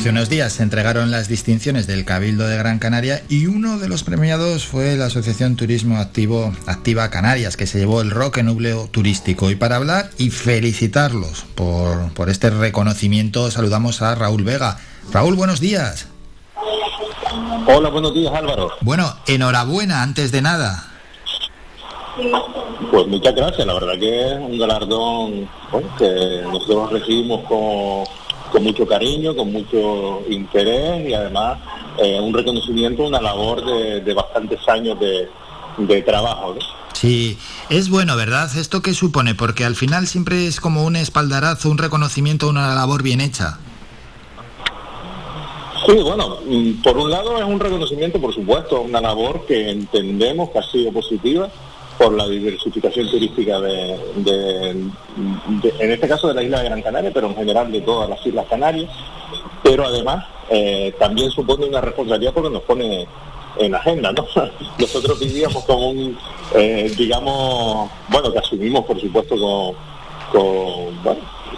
Hace unos días se entregaron las distinciones del Cabildo de Gran Canaria y uno de los premiados fue la Asociación Turismo Activo Activa Canarias, que se llevó el Roque Núcleo Turístico. Y para hablar y felicitarlos por, por este reconocimiento, saludamos a Raúl Vega. Raúl, buenos días. Hola, buenos días Álvaro. Bueno, enhorabuena antes de nada. Pues muchas gracias, la verdad que es un galardón que nosotros recibimos con, mucho cariño, con mucho interés y además eh, un reconocimiento, una labor de, bastantes años de, trabajo. Sí, es bueno, ¿verdad? ¿Esto qué supone? Porque al final siempre es como un espaldarazo, un reconocimiento, una labor bien hecha. Sí, bueno, mm, por un lado es un reconocimiento, por supuesto, una labor que entendemos que ha sido positiva por la diversificación turística de, en este caso de la isla de Gran Canaria, pero en general de todas las islas Canarias, pero además eh, también supone una responsabilidad porque nos pone en agenda, ¿no? Nosotros vivíamos con un, eh, digamos, bueno, que asumimos por supuesto con,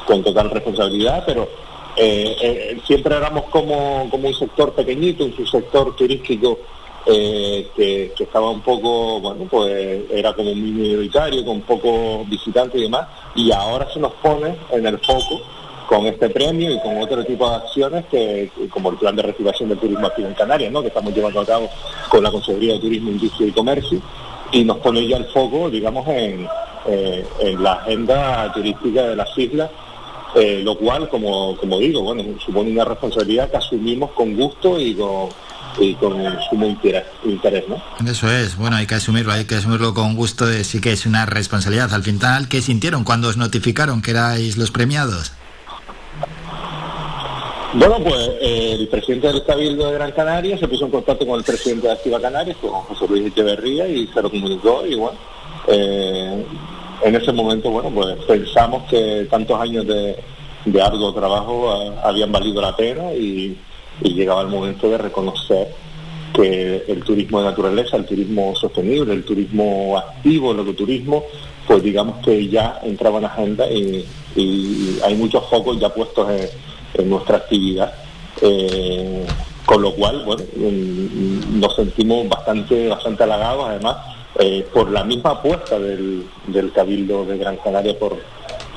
con total responsabilidad, pero eh, siempre éramos como, como un sector pequeñito, un sector turístico eh, que, estaba un poco, bueno, pues era como un minoritario, con pocos visitantes y demás, y ahora se nos pone en el foco con este premio y con otro tipo de acciones que, como el plan de reactivación del turismo aquí en Canarias, ¿no? que estamos llevando a cabo con la Consejería de Turismo, Industria y Comercio, y nos pone ya el foco, digamos, en, en la agenda turística de las islas eh, lo cual, como, como digo, bueno, supone una responsabilidad que asumimos con gusto y con, y con sumo interés, ¿no? Eso es, bueno, hay que asumirlo, hay que asumirlo con gusto, de, sí que es una responsabilidad. Al final, ¿qué sintieron cuando os notificaron que erais los premiados? Bueno, pues eh, el presidente del Cabildo de Gran Canaria se puso en contacto con el presidente de Activa Canarias, con José Luis Echeverría, y se lo comunicó, y bueno, eh, en ese momento, bueno, pues pensamos que tantos años de, de arduo trabajo habían valido la pena y, llegaba el momento de reconocer que el turismo de naturaleza, el turismo sostenible, el turismo activo, el ecoturismo, pues digamos que ya entraba en agenda y, hay muchos focos ya puestos en, nuestra actividad. Eh, con lo cual, bueno, mm, nos sentimos bastante, bastante halagados, además, eh, por la misma apuesta del, Cabildo de Gran Canaria por,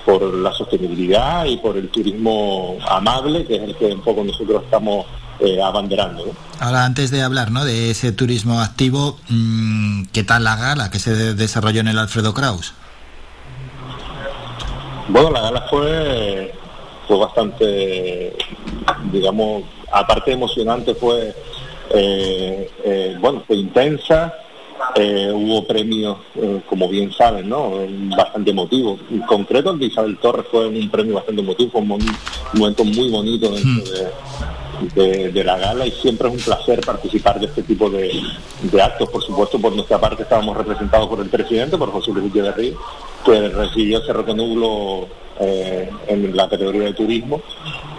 por la sostenibilidad y por el turismo amable, que es el que un poco nosotros estamos eh, abanderando. Ahora, antes de hablar ¿no? de ese turismo activo, mm, ¿qué tal la gala que se desarrolló en el Alfredo Kraus? Bueno, la gala fue, fue bastante, digamos, aparte emocionante, fue, eh, bueno, fue intensa, eh, hubo premios, eh, como bien saben, ¿no? bastante emotivos. En concreto, el de Isabel Torres fue un premio bastante emotivo, fue un, momento muy bonito dentro hmm. de, la gala y siempre es un placer participar de este tipo de, actos. Por supuesto, por nuestra parte estábamos representados por el presidente, por José Luis Echeverría, que recibió ese reconublo eh, en la categoría de turismo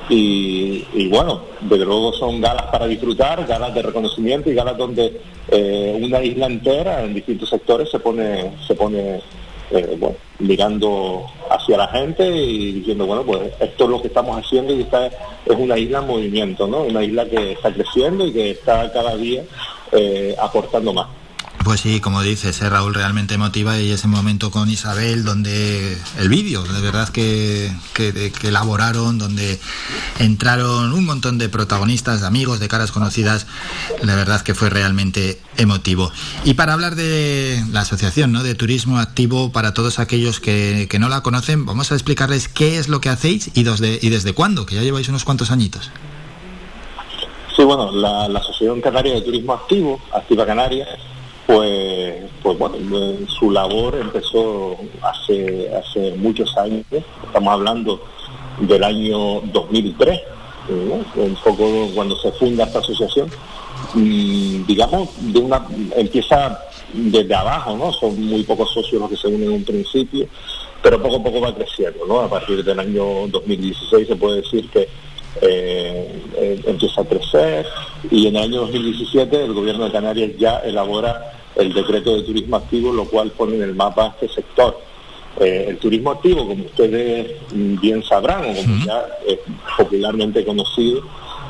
y, bueno, desde luego son galas para disfrutar, galas de reconocimiento y galas donde eh, una isla entera en distintos sectores se pone, se pone eh, bueno, mirando hacia la gente y diciendo, bueno, pues esto es lo que estamos haciendo y esta es una isla en movimiento, ¿no? Una isla que está creciendo y que está cada día eh, aportando más. Pues sí, como dices, eh, Raúl, realmente emotiva y ese momento con Isabel donde el vídeo, de verdad que, que, elaboraron, donde entraron un montón de protagonistas, de amigos, de caras conocidas, la verdad que fue realmente emotivo. Y para hablar de la asociación ¿no? de turismo activo para todos aquellos que, no la conocen, vamos a explicarles qué es lo que hacéis y desde, y desde cuándo, que ya lleváis unos cuantos añitos. Sí, bueno, la, la Asociación Canaria de Turismo Activo, Activa Canarias, pues, pues bueno, su labor empezó hace, hace muchos años, estamos hablando del año 2003, un poco cuando se funda esta asociación, digamos, de una empieza desde abajo, ¿no? Son muy pocos socios los que se unen en un principio, pero poco a poco va creciendo, ¿no? A partir del año 2016 se puede decir que eh, eh, empieza a crecer y en el año 2017 el gobierno de Canarias ya elabora el decreto de turismo activo, lo cual pone en el mapa este sector. Eh, el turismo activo, como ustedes bien sabrán, o como ya es popularmente conocido,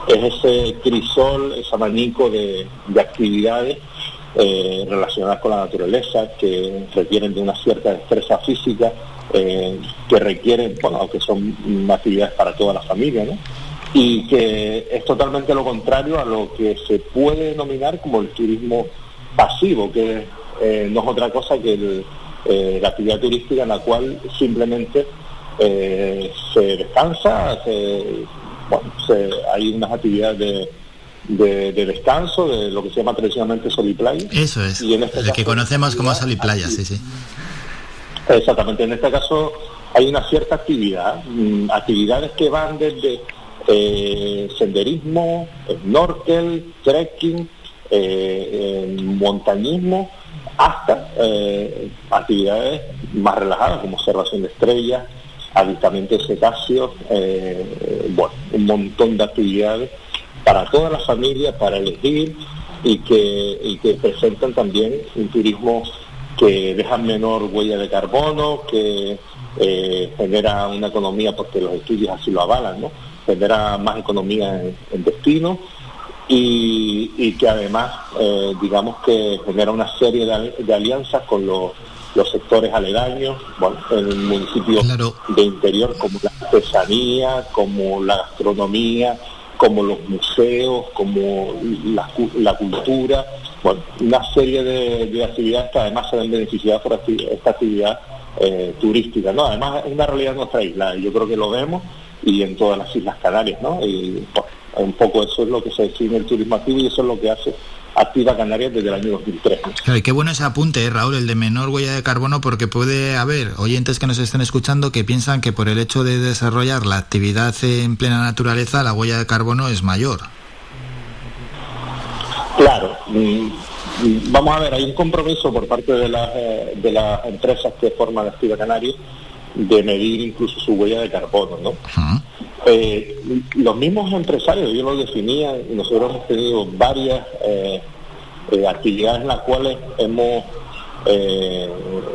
es ese crisol, ese abanico de, actividades eh, relacionadas con la naturaleza que requieren de una cierta destreza física, eh, que requieren, bueno, que son actividades para toda la familia, ¿no? Y que es totalmente lo contrario a lo que se puede denominar como el turismo pasivo, que eh, no es otra cosa que la actividad turística en la cual simplemente se descansa, se, bueno, hay unas actividades de, descanso, de lo que se llama tradicionalmente sol y playa. Eso es, y en este que conocemos como sol y playa, sí, sí. Exactamente, en este caso hay una cierta actividad, mm, actividades que van desde eh, senderismo, snorkel, trekking, eh, montañismo, hasta eh, actividades más relajadas como observación de estrellas, avistamientos de cetáceos, eh, bueno, un montón de actividades para toda la familia, para elegir y que, presentan también un turismo que deja menor huella de carbono, que eh, genera una economía, porque los estudios así lo avalan, ¿no? Genera más economía en, destino y, que además, eh, digamos que genera una serie de alianzas con los los sectores aledaños, bueno, en el municipio de interior como la artesanía, como la gastronomía, como los museos, como la, cultura, bueno, una serie de, actividades que además se ven beneficiadas por esta actividad eh, turística, ¿no? Además es una realidad de nuestra isla, y yo creo que lo vemos y en todas las Islas Canarias, ¿no? Y un poco eso es lo que se define el turismo activo y eso es lo que hace activa Canarias desde el año 2003. Claro, y qué bueno ese apunte, ¿eh, Raúl, el de menor huella de carbono, porque puede haber oyentes que nos estén escuchando que piensan que por el hecho de desarrollar la actividad en plena naturaleza, la huella de carbono es mayor. Claro, vamos a ver, hay un compromiso por parte de las, eh, de las empresas que forman Activa Canarias de medir incluso su huella de carbono, ¿no? Eh, los mismos empresarios, yo lo definía, nosotros hemos tenido varias eh, eh, actividades en las cuales hemos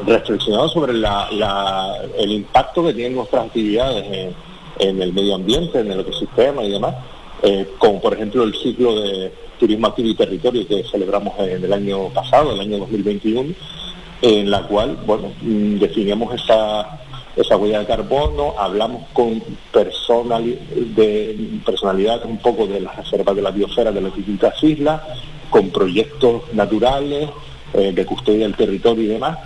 reflexionado sobre el impacto que tienen nuestras actividades en, el medio ambiente, en el ecosistema y demás, como por ejemplo el ciclo de turismo activo y territorio que celebramos en el año pasado, el año 2021, en la cual, bueno, mm, definimos esa esa huella de carbono, hablamos con personal, de personalidades un poco de las reservas de la biosfera de las distintas islas, con proyectos naturales eh, de custodia del territorio y demás.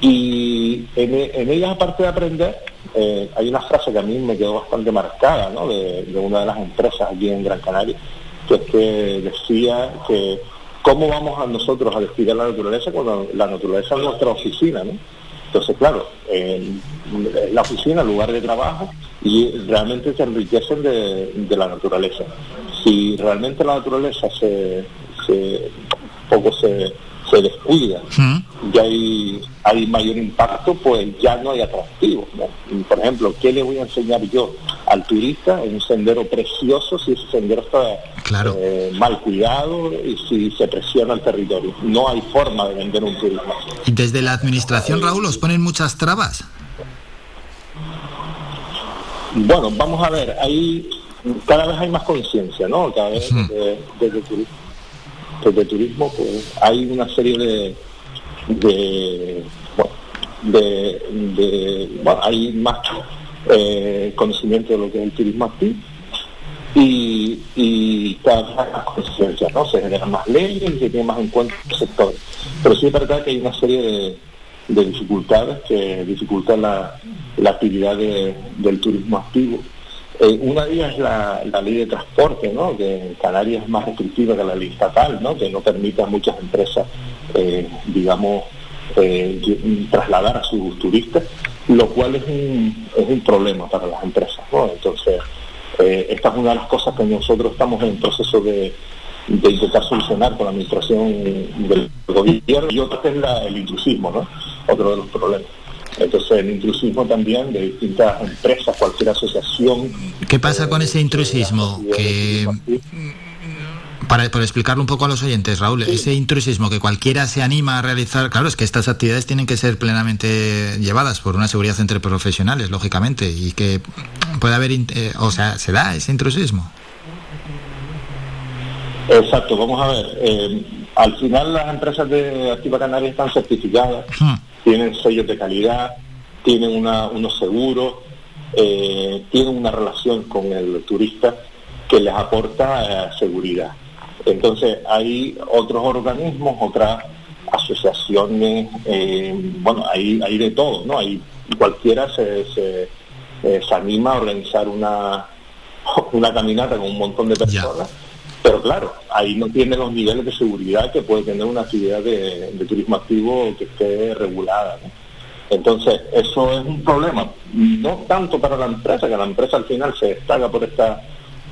Y en, ellas, aparte de aprender, eh, hay una frase que a mí me quedó bastante marcada ¿no? de, una de las empresas aquí en Gran Canaria, que es que decía que cómo vamos a nosotros a describir la naturaleza cuando la naturaleza es nuestra oficina, ¿no? Entonces, claro, la oficina, el lugar de trabajo, y realmente se enriquecen de, la naturaleza. Si realmente la naturaleza se poco se, se descuida, ya hay, hay mayor impacto, pues ya no hay atractivo. Por ejemplo, ¿qué le voy a enseñar yo al turista en un sendero precioso si ese sendero está eh, mal cuidado y si se presiona el territorio. No hay forma de vender un turismo. ¿Y desde la administración, Raúl, os ponen muchas trabas? Bueno, vamos a ver, hay, cada vez hay más conciencia, ¿no? Cada vez desde, el desde turismo pues, hay una serie de, de, de, hay más eh, conocimiento de lo que es el turismo activo y, y cada más conciencia, ¿no? Se generan más leyes y se tiene más en cuenta el sector. Pero sí es verdad que hay una serie de, dificultades que dificultan la, actividad del turismo activo. Eh, una de ellas es la, ley de transporte, ¿no? que en Canarias es más restrictiva que la ley estatal, ¿no? que no permite a muchas empresas, eh, digamos, eh, trasladar a sus turistas, lo cual es un, es un problema para las empresas. ¿no? Entonces, eh, esta es una de las cosas que nosotros estamos en proceso de, intentar solucionar con la administración del gobierno y otra es el intrusismo, ¿no? Otro de los problemas. Entonces el intrusismo también de distintas empresas, cualquier asociación. ¿Qué pasa con ese intrusismo? Que para, explicarlo un poco a los oyentes, Raúl, ese intrusismo que cualquiera se anima a realizar, claro, es que estas actividades tienen que ser plenamente llevadas por una seguridad entre profesionales, lógicamente, y que puede haber, eh, o sea, se da ese intrusismo. Exacto, vamos a ver. Eh, al final las empresas de Activa Canaria están certificadas, hmm. Tienen sellos de calidad, tienen unos seguros, eh, tienen una relación con el turista que les aporta eh, seguridad. Entonces hay otros organismos, otras asociaciones, eh, bueno, hay, hay de todo, ¿no? Hay, cualquiera se, se, anima a organizar una, una caminata con un montón de personas. Pero claro, ahí no tiene los niveles de seguridad que puede tener una actividad de, turismo activo que esté regulada. Entonces, eso es un problema, no tanto para la empresa, que la empresa al final se destaca por esta,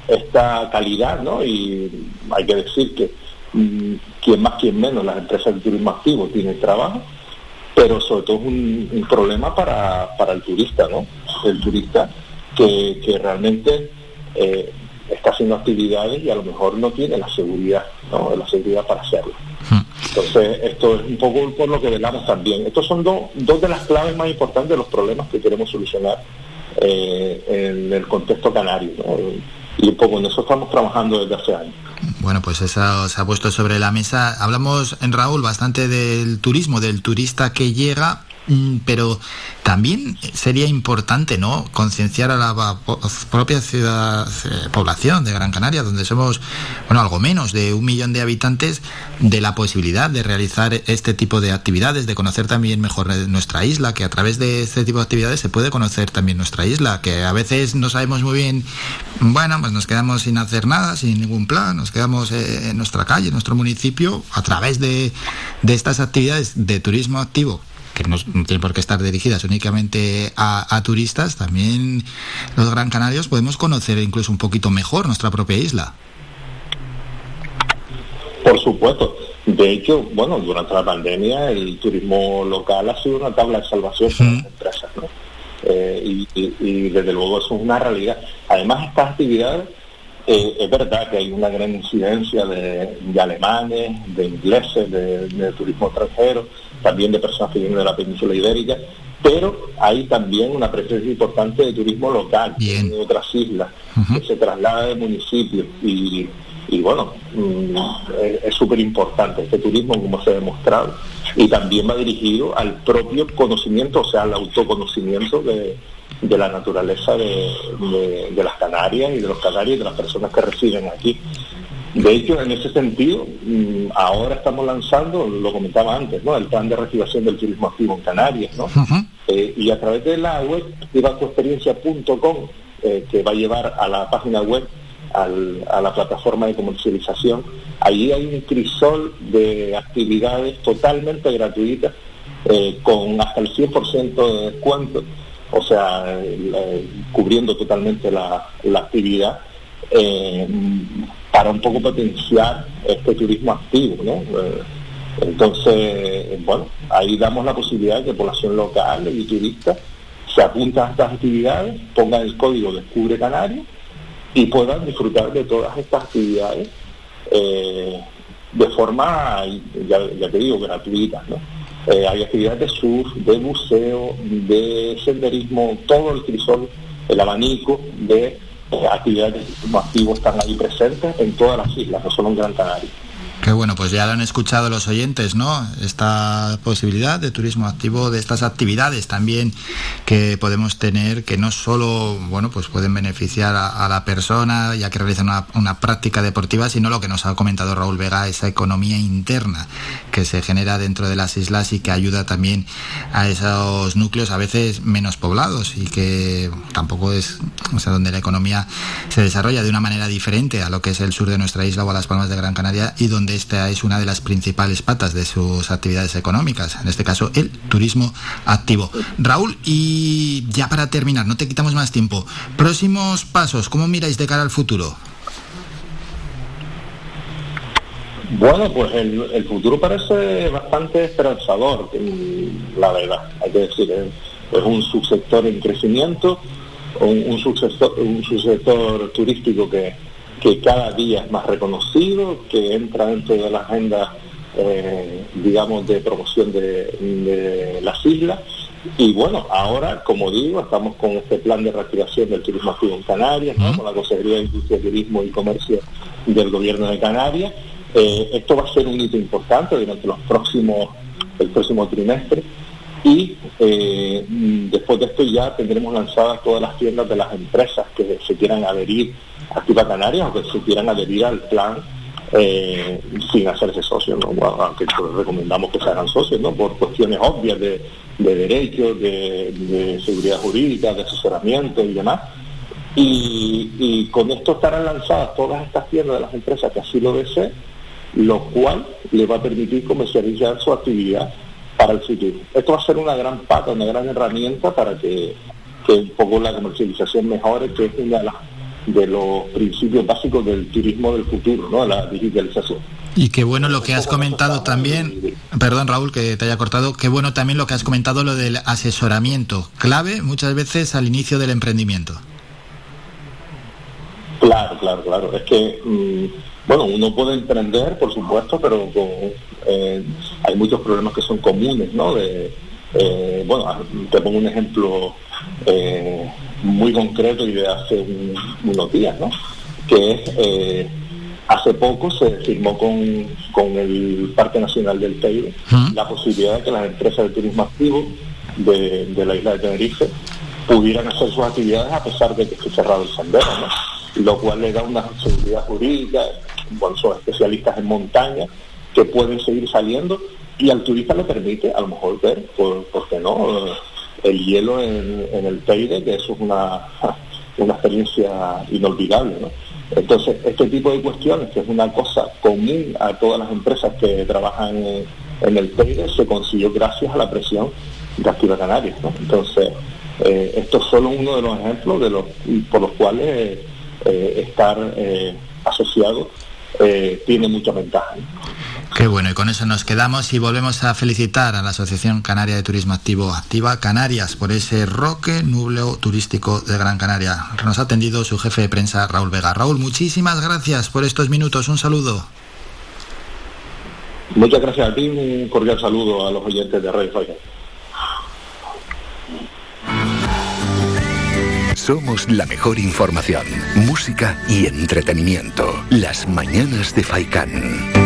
esta calidad, ¿no? Y hay que decir que mm, quien más, quien menos, las empresas de turismo activo tienen trabajo, pero sobre todo es un, problema para, para, el turista, ¿no? El turista que, que realmente eh, está haciendo actividades y a lo mejor no tiene la seguridad, ¿no? la seguridad para hacerlo. Hmm. Entonces, esto es un poco por lo que velamos también. Estos son dos de las claves más importantes de los problemas que queremos solucionar eh, en el contexto canario. Y un poco en eso estamos trabajando desde hace años. Bueno, pues eso se ha puesto sobre la mesa. Hablamos en Raúl bastante del turismo, del turista que llega, pero también sería importante no concienciar a la propia ciudad eh, población de Gran Canaria donde somos bueno algo menos de un millón de habitantes de la posibilidad de realizar este tipo de actividades de conocer también mejor nuestra isla que a través de este tipo de actividades se puede conocer también nuestra isla que a veces no sabemos muy bien bueno pues nos quedamos sin hacer nada sin ningún plan nos quedamos eh, en nuestra calle en nuestro municipio a través de, de estas actividades de turismo activo que no, tienen por qué estar dirigidas únicamente a, turistas, también los Gran Canarios podemos conocer incluso un poquito mejor nuestra propia isla. Por supuesto. De hecho, bueno, durante la pandemia el turismo local ha sido una tabla de salvación para las empresas, ¿no? Eh, y, desde luego eso es una realidad. Además, estas actividades, eh, es verdad que hay una gran incidencia de, alemanes, de ingleses, de turismo extranjero, también de personas que vienen de la península ibérica, pero hay también una presencia importante de turismo local en otras islas, que se traslada de municipios y, bueno, mm, es súper importante este turismo como se ha demostrado y también va dirigido al propio conocimiento, o sea, al autoconocimiento de, la naturaleza de, de, las Canarias y de los canarios y de las personas que residen aquí. De hecho, en ese sentido, mm, ahora estamos lanzando, lo comentaba antes, ¿no? el plan de reactivación del turismo activo en Canarias, ¿no? Eh, y a través de la web, vivacuexperiencia.com, eh, que va a llevar a la página web, a la plataforma de comercialización, allí hay un crisol de actividades totalmente gratuitas, eh, con hasta el 100% de descuento, o sea, cubriendo totalmente la, la actividad eh, para un poco potenciar este turismo activo, ¿no? Eh, entonces, bueno, ahí damos la posibilidad de que población local y turistas se apunten a estas actividades, pongan el código Descubre Canarias y puedan disfrutar de todas estas actividades eh, de forma, ya, te digo, gratuita, ¿no? hay actividades de surf, de buceo, de senderismo, todo el crisol, el abanico de actividades activos están ahí presentes en todas las islas, no solo en Gran Canaria. Qué bueno, pues ya lo han escuchado los oyentes, ¿no? Esta posibilidad de turismo activo, de estas actividades también que podemos tener, que no solo, bueno, pues pueden beneficiar a, la persona ya que realizan una, práctica deportiva, sino lo que nos ha comentado Raúl Vega, esa economía interna que se genera dentro de las islas y que ayuda también a esos núcleos a veces menos poblados y que tampoco es, o sea, donde la economía se desarrolla de una manera diferente a lo que es el sur de nuestra isla o a las Palmas de Gran Canaria y donde esta es una de las principales patas de sus actividades económicas, en este caso el turismo activo. Raúl, y ya para terminar, no te quitamos más tiempo, próximos pasos, ¿cómo miráis de cara al futuro? Bueno, pues el, futuro parece bastante esperanzador, la verdad, hay que decir, es un subsector en crecimiento, un, un, subsector, un subsector turístico que, que cada día es más reconocido, que entra dentro de la agenda, eh, digamos, de promoción de, las islas Y bueno, ahora, como digo, estamos con este plan de reactivación del turismo activo en Canarias, con la Consejería de Industria, Turismo y Comercio del Gobierno de Canarias. Eh, esto va a ser un hito importante durante los próximos, el próximo trimestre. Y eh, después de esto ya tendremos lanzadas todas las tiendas de las empresas que se quieran adherir Activa Canarias o que se quieran adherir al plan eh, sin hacerse socios, ¿no? aunque recomendamos que se hagan socios, ¿no? por cuestiones obvias de, derechos, de, seguridad jurídica, de asesoramiento y demás. Y, con esto estarán lanzadas todas estas tiendas de las empresas que así lo deseen, lo cual le va a permitir comercializar su actividad para el futuro. Esto va a ser una gran pata, una gran herramienta para que, que un poco la comercialización mejore, que es una de las de los principios básicos del turismo del futuro, ¿no? la digitalización. Y qué bueno lo que has comentado también, perdón Raúl que te haya cortado, qué bueno también lo que has comentado, lo del asesoramiento, clave muchas veces al inicio del emprendimiento. Claro, claro, claro. Es que, mm, bueno, uno puede emprender, por supuesto, pero eh, hay muchos problemas que son comunes, ¿no? De, eh, bueno, te pongo un ejemplo eh, muy concreto y de hace unos días, ¿no? Que es, eh, hace poco se firmó con, con el Parque Nacional del Teide la posibilidad de que las empresas de turismo activo de, la isla de Tenerife pudieran hacer sus actividades a pesar de que esté cerrado el sendero, ¿no? Lo cual le da una seguridad jurídica, bueno, son especialistas en montaña que pueden seguir saliendo y al turista le permite a lo mejor ver, por, ¿por qué no? El hielo en, el Teide, que eso es una, una experiencia inolvidable. ¿no? Entonces, este tipo de cuestiones, que es una cosa común a todas las empresas que trabajan en, el Teide, se consiguió gracias a la presión de Activa Canarias. Entonces, eh, esto es solo uno de los ejemplos de los, por los cuales eh, estar eh, asociado tiene mucha ventaja. Qué bueno, y con eso nos quedamos y volvemos a felicitar a la Asociación Canaria de Turismo Activo Activa Canarias por ese roque núcleo turístico de Gran Canaria. Nos ha atendido su jefe de prensa Raúl Vega. Raúl, muchísimas gracias por estos minutos. Un saludo. Muchas gracias a ti, un cordial saludo a los oyentes de Radio Faikan. Somos la mejor información, música y entretenimiento. Las mañanas de Faikan.